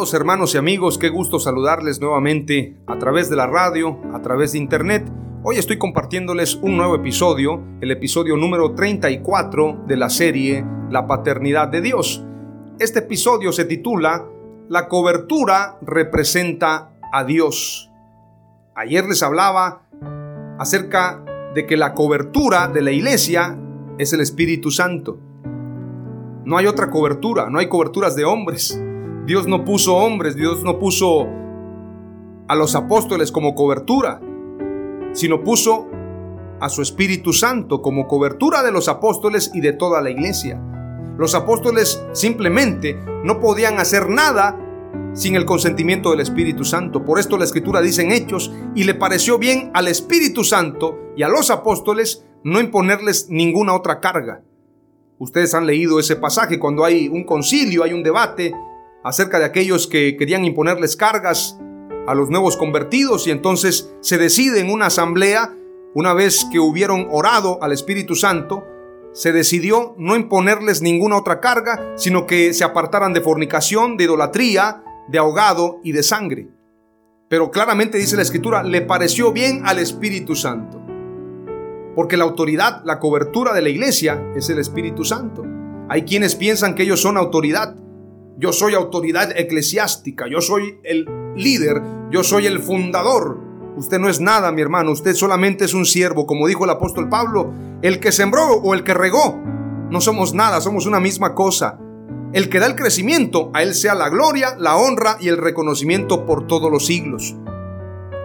Hermanos y amigos, qué gusto saludarles nuevamente a través de la radio, a través de internet. Hoy estoy compartiéndoles un nuevo episodio, el episodio número 34 de la serie La Paternidad de Dios. Este episodio se titula La cobertura representa a Dios. Ayer les hablaba acerca de que la cobertura de la iglesia es el Espíritu Santo. No hay otra cobertura, no hay coberturas de hombres. Dios no puso hombres, Dios no puso a los apóstoles como cobertura, sino puso a su Espíritu Santo como cobertura de los apóstoles y de toda la iglesia. Los apóstoles simplemente no podían hacer nada sin el consentimiento del Espíritu Santo. Por esto la Escritura dice en Hechos, y le pareció bien al Espíritu Santo y a los apóstoles no imponerles ninguna otra carga. Ustedes han leído ese pasaje cuando hay un concilio, hay un debate acerca de aquellos que querían imponerles cargas a los nuevos convertidos y entonces se decide en una asamblea, una vez que hubieron orado al Espíritu Santo, se decidió no imponerles ninguna otra carga, sino que se apartaran de fornicación, de idolatría, de ahogado y de sangre. Pero claramente dice la Escritura, le pareció bien al Espíritu Santo. Porque la autoridad, la cobertura de la iglesia es el Espíritu Santo. Hay quienes piensan que ellos son autoridad, yo soy autoridad eclesiástica, yo soy el líder, yo soy el fundador. Usted no es nada, mi hermano, usted solamente es un siervo, como dijo el apóstol Pablo, el que sembró o el que regó. No somos nada, somos una misma cosa. El que da el crecimiento, a él sea la gloria, la honra y el reconocimiento por todos los siglos.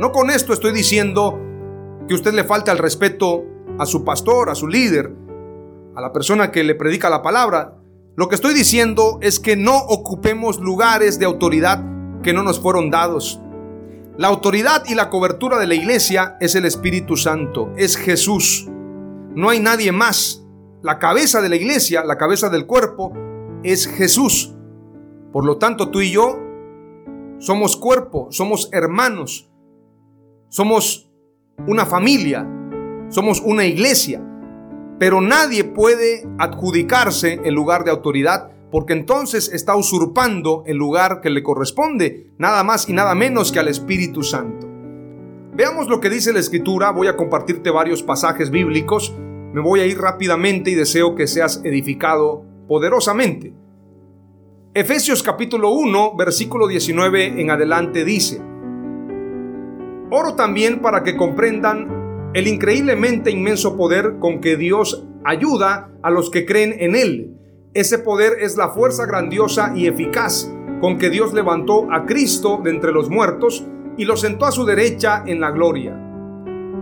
No con esto estoy diciendo que usted le falta el respeto a su pastor, a su líder, a la persona que le predica la palabra. Lo que estoy diciendo es que no ocupemos lugares de autoridad que no nos fueron dados. La autoridad y la cobertura de la iglesia es el Espíritu Santo, es Jesús. No hay nadie más. La cabeza de la iglesia, la cabeza del cuerpo, es Jesús. Por lo tanto, tú y yo somos cuerpo, somos hermanos, somos una familia, somos una iglesia. Pero nadie puede adjudicarse el lugar de autoridad porque entonces está usurpando el lugar que le corresponde, nada más y nada menos que al Espíritu Santo. Veamos lo que dice la Escritura, voy a compartirte varios pasajes bíblicos, me voy a ir rápidamente y deseo que seas edificado poderosamente. Efesios capítulo 1, versículo 19 en adelante dice, Oro también para que comprendan el increíblemente inmenso poder con que Dios ayuda a los que creen en Él. Ese poder es la fuerza grandiosa y eficaz con que Dios levantó a Cristo de entre los muertos y lo sentó a su derecha en la gloria.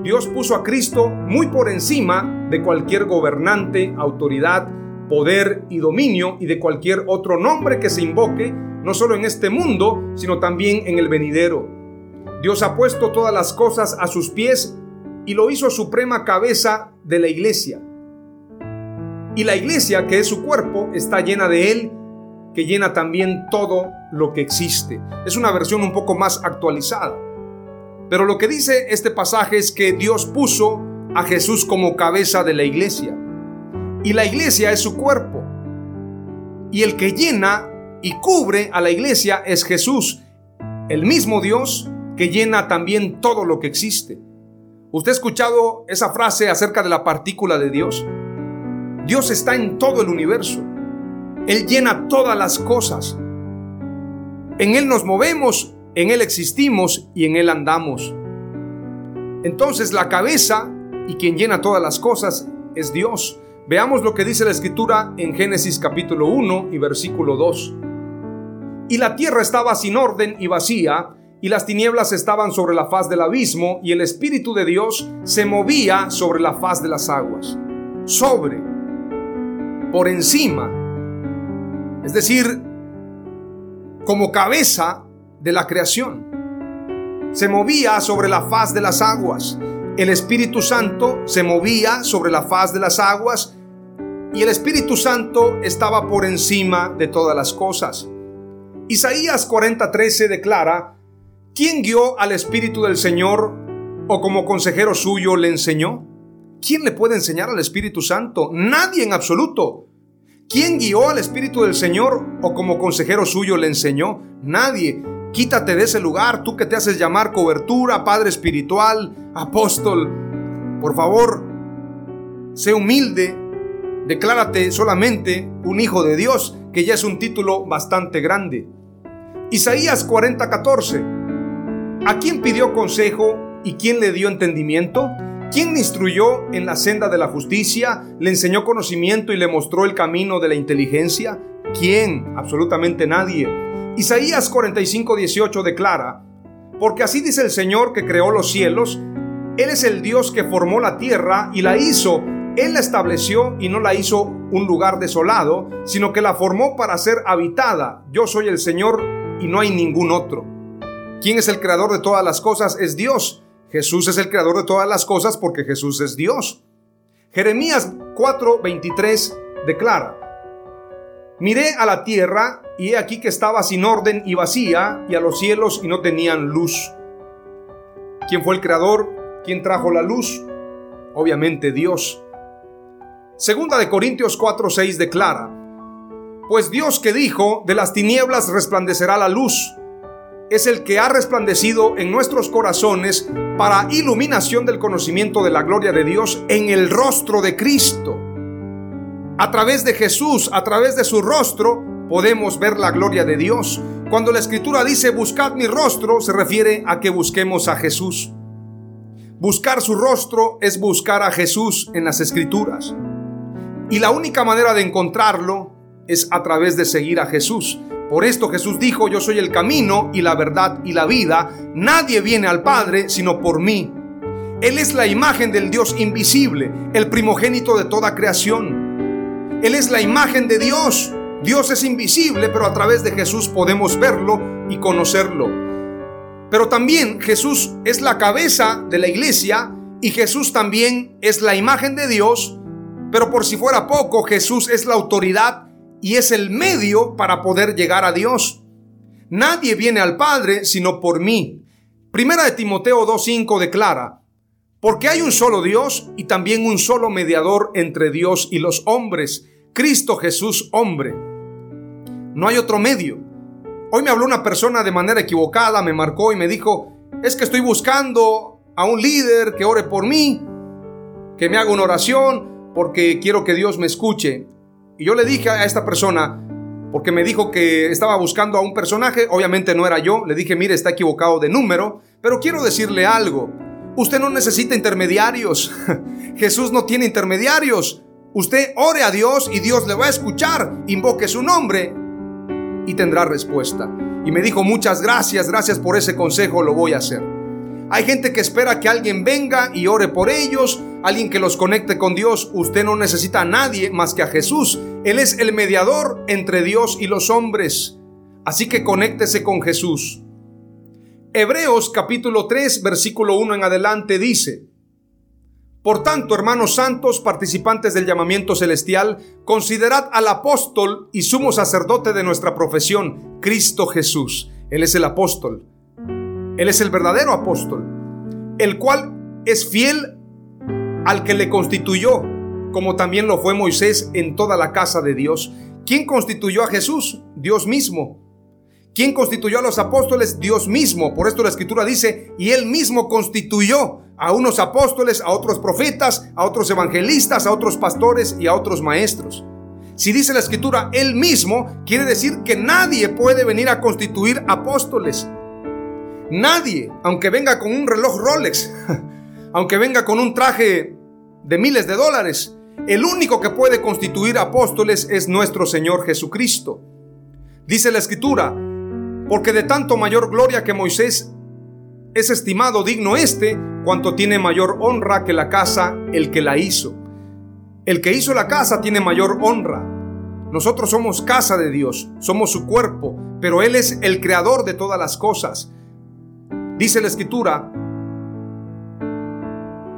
Dios puso a Cristo muy por encima de cualquier gobernante, autoridad, poder y dominio y de cualquier otro nombre que se invoque, no solo en este mundo, sino también en el venidero. Dios ha puesto todas las cosas a sus pies y lo hizo suprema cabeza de la iglesia. Y la iglesia, que es su cuerpo, está llena de él, que llena también todo lo que existe. Es una versión un poco más actualizada. Pero lo que dice este pasaje es que Dios puso a Jesús como cabeza de la iglesia. Y la iglesia es su cuerpo. Y el que llena y cubre a la iglesia es Jesús, el mismo Dios que llena también todo lo que existe. ¿Usted ha escuchado esa frase acerca de la partícula de Dios? Dios está en todo el universo. Él llena todas las cosas. En Él nos movemos, en Él existimos y en Él andamos. Entonces la cabeza y quien llena todas las cosas es Dios. Veamos lo que dice la escritura en Génesis capítulo 1 y versículo 2. Y la tierra estaba sin orden y vacía, y las tinieblas estaban sobre la faz del abismo, y el Espíritu de Dios se movía sobre la faz de las aguas. Sobre, por encima, es decir, como cabeza de la creación. Se movía sobre la faz de las aguas. El Espíritu Santo se movía sobre la faz de las aguas y el Espíritu Santo estaba por encima de todas las cosas. Isaías 40:13 declara, ¿quién guió al Espíritu del Señor o como consejero suyo le enseñó? ¿Quién le puede enseñar al Espíritu Santo? Nadie en absoluto. ¿Quién guió al Espíritu del Señor o como consejero suyo le enseñó? Nadie. Quítate de ese lugar, tú que te haces llamar cobertura, Padre Espiritual, apóstol. Por favor, sé humilde, declárate solamente un hijo de Dios, que ya es un título bastante grande. Isaías 40:14. ¿A quién pidió consejo y quién le dio entendimiento? ¿Quién le instruyó en la senda de la justicia? ¿Le enseñó conocimiento y le mostró el camino de la inteligencia? ¿Quién? Absolutamente nadie. Isaías 45, 18 declara, porque así dice el Señor que creó los cielos, Él es el Dios que formó la tierra y la hizo, Él la estableció y no la hizo un lugar desolado, sino que la formó para ser habitada. Yo soy el Señor y no hay ningún otro. ¿Quién es el creador de todas las cosas? Es Dios. Jesús es el creador de todas las cosas porque Jesús es Dios. Jeremías 4:23 declara, Miré a la tierra y he aquí que estaba sin orden y vacía, y a los cielos y no tenían luz. ¿Quién fue el creador? ¿Quién trajo la luz? Obviamente Dios. Segunda de Corintios 4:6 declara, Pues Dios que dijo, de las tinieblas resplandecerá la luz, es el que ha resplandecido en nuestros corazones para iluminación del conocimiento de la gloria de Dios en el rostro de Cristo. A través de Jesús, a través de su rostro, podemos ver la gloria de Dios. Cuando la escritura dice buscad mi rostro, se refiere a que busquemos a Jesús. Buscar su rostro es buscar a Jesús en las escrituras. Y la única manera de encontrarlo es a través de seguir a Jesús. Por esto Jesús dijo, yo soy el camino y la verdad y la vida. Nadie viene al Padre sino por mí. Él es la imagen del Dios invisible, el primogénito de toda creación. Él es la imagen de Dios. Dios es invisible, pero a través de Jesús podemos verlo y conocerlo. Pero también Jesús es la cabeza de la iglesia y Jesús también es la imagen de Dios. Pero por si fuera poco, Jesús es la autoridad y es el medio para poder llegar a Dios. Nadie viene al Padre sino por mí. Primera de Timoteo 2.5 declara, porque hay un solo Dios y también un solo mediador entre Dios y los hombres, Cristo Jesús hombre. No hay otro medio. Hoy me habló una persona de manera equivocada, me marcó y me dijo, es que estoy buscando a un líder que ore por mí, que me haga una oración, porque quiero que Dios me escuche. Y yo le dije a esta persona, porque me dijo que estaba buscando a un personaje, obviamente no era yo, le dije, mire, está equivocado de número, pero quiero decirle algo, usted no necesita intermediarios, Jesús no tiene intermediarios, usted ore a Dios y Dios le va a escuchar, invoque su nombre y tendrá respuesta. Y me dijo, muchas gracias, gracias por ese consejo, lo voy a hacer. Hay gente que espera que alguien venga y ore por ellos, alguien que los conecte con Dios. Usted no necesita a nadie más que a Jesús. Él es el mediador entre Dios y los hombres. Así que conéctese con Jesús. Hebreos capítulo 3 versículo 1 en adelante dice, Por tanto, hermanos santos, participantes del llamamiento celestial, considerad al apóstol y sumo sacerdote de nuestra profesión, Cristo Jesús. Él es el apóstol él es el verdadero apóstol, el cual es fiel al que le constituyó, como también lo fue Moisés en toda la casa de Dios, ¿Quién constituyó a Jesús? Dios mismo. ¿Quién constituyó a los apóstoles? Dios mismo. Por esto la escritura dice, y él mismo constituyó a unos apóstoles, a otros profetas, a otros evangelistas, a otros pastores y a otros maestros. Si dice la escritura él mismo, quiere decir que nadie puede venir a constituir apóstoles. Nadie, aunque venga con un reloj Rolex, aunque venga con un traje de miles de dólares, el único que puede constituir apóstoles es nuestro Señor Jesucristo. Dice la escritura, porque de tanto mayor gloria que Moisés es estimado digno este, cuanto tiene mayor honra que la casa el que la hizo. El que hizo la casa tiene mayor honra. Nosotros somos casa de Dios, somos su cuerpo, pero Él es el creador de todas las cosas. Dice la escritura,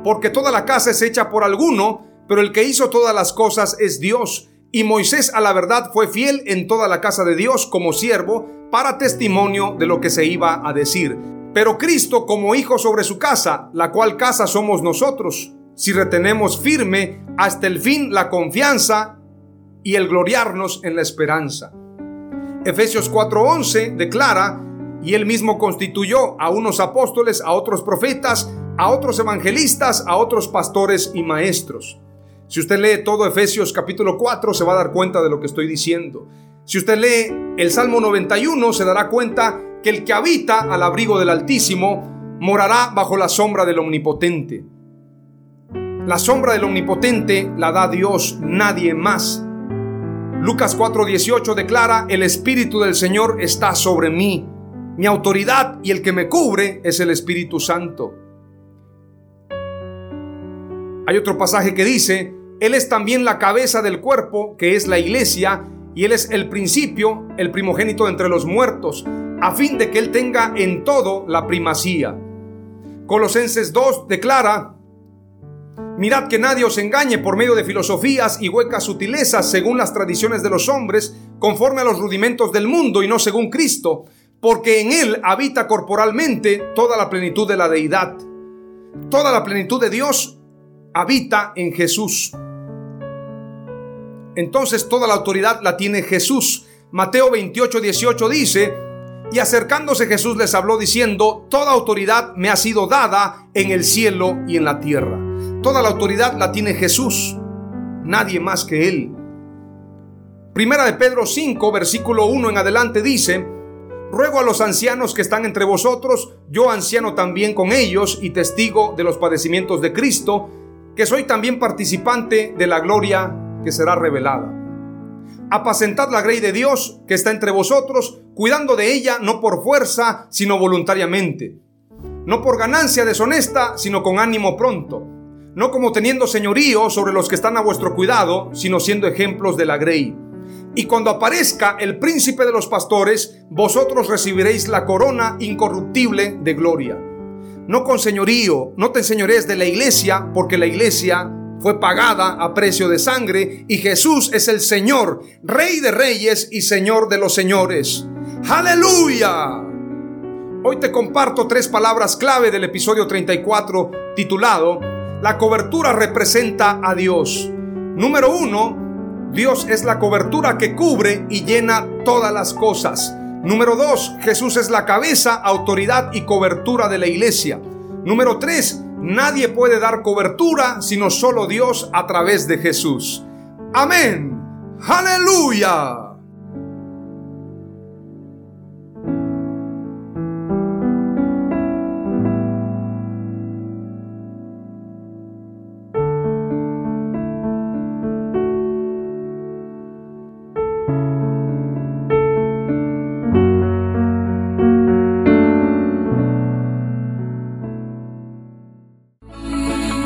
porque toda la casa es hecha por alguno, pero el que hizo todas las cosas es Dios. Y Moisés a la verdad fue fiel en toda la casa de Dios como siervo para testimonio de lo que se iba a decir. Pero Cristo como hijo sobre su casa, la cual casa somos nosotros, si retenemos firme hasta el fin la confianza y el gloriarnos en la esperanza. Efesios 4:11 declara, y él mismo constituyó a unos apóstoles, a otros profetas, a otros evangelistas, a otros pastores y maestros. Si usted lee todo Efesios capítulo 4, se va a dar cuenta de lo que estoy diciendo. Si usted lee el Salmo 91, se dará cuenta que el que habita al abrigo del Altísimo morará bajo la sombra del Omnipotente. La sombra del Omnipotente la da Dios, nadie más. Lucas 4:18 declara, el Espíritu del Señor está sobre mí. Mi autoridad y el que me cubre es el Espíritu Santo. Hay otro pasaje que dice, él es también la cabeza del cuerpo, que es la iglesia, y Él es el principio, el primogénito entre los muertos, a fin de que Él tenga en todo la primacía. Colosenses 2 declara, Mirad que nadie os engañe por medio de filosofías y huecas sutilezas según las tradiciones de los hombres, conforme a los rudimentos del mundo y no según Cristo, porque en Él habita corporalmente toda la plenitud de la deidad. Toda la plenitud de Dios habita en Jesús entonces toda la autoridad la tiene Jesús. Mateo 28, 18 dice, y acercándose Jesús les habló diciendo, toda autoridad me ha sido dada en el cielo y en la tierra. Toda la autoridad la tiene Jesús, nadie más que Él. Primera de Pedro 5, versículo 1 en adelante dice, Ruego a los ancianos que están entre vosotros, yo anciano también con ellos y testigo de los padecimientos de Cristo, soy también participante de la gloria que será revelada. Apacentad la grey de Dios que está entre vosotros, cuidando de ella no por fuerza, sino voluntariamente. No por ganancia deshonesta, sino con ánimo pronto. No como teniendo señorío sobre los que están a vuestro cuidado, sino siendo ejemplos de la grey. Y cuando aparezca el príncipe de los pastores, vosotros recibiréis la corona incorruptible de gloria. No con señorío, no te enseñorees de la iglesia, porque la iglesia fue pagada a precio de sangre y Jesús es el Señor, Rey de reyes y Señor de los señores. Aleluya. Hoy te comparto tres palabras clave del episodio 34 titulado La cobertura representa a Dios. Número uno, Dios es la cobertura que cubre y llena todas las cosas. Número dos, Jesús es la cabeza, autoridad y cobertura de la iglesia. Número tres, Nadie puede dar cobertura sino solo Dios a través de Jesús. Amén. Aleluya.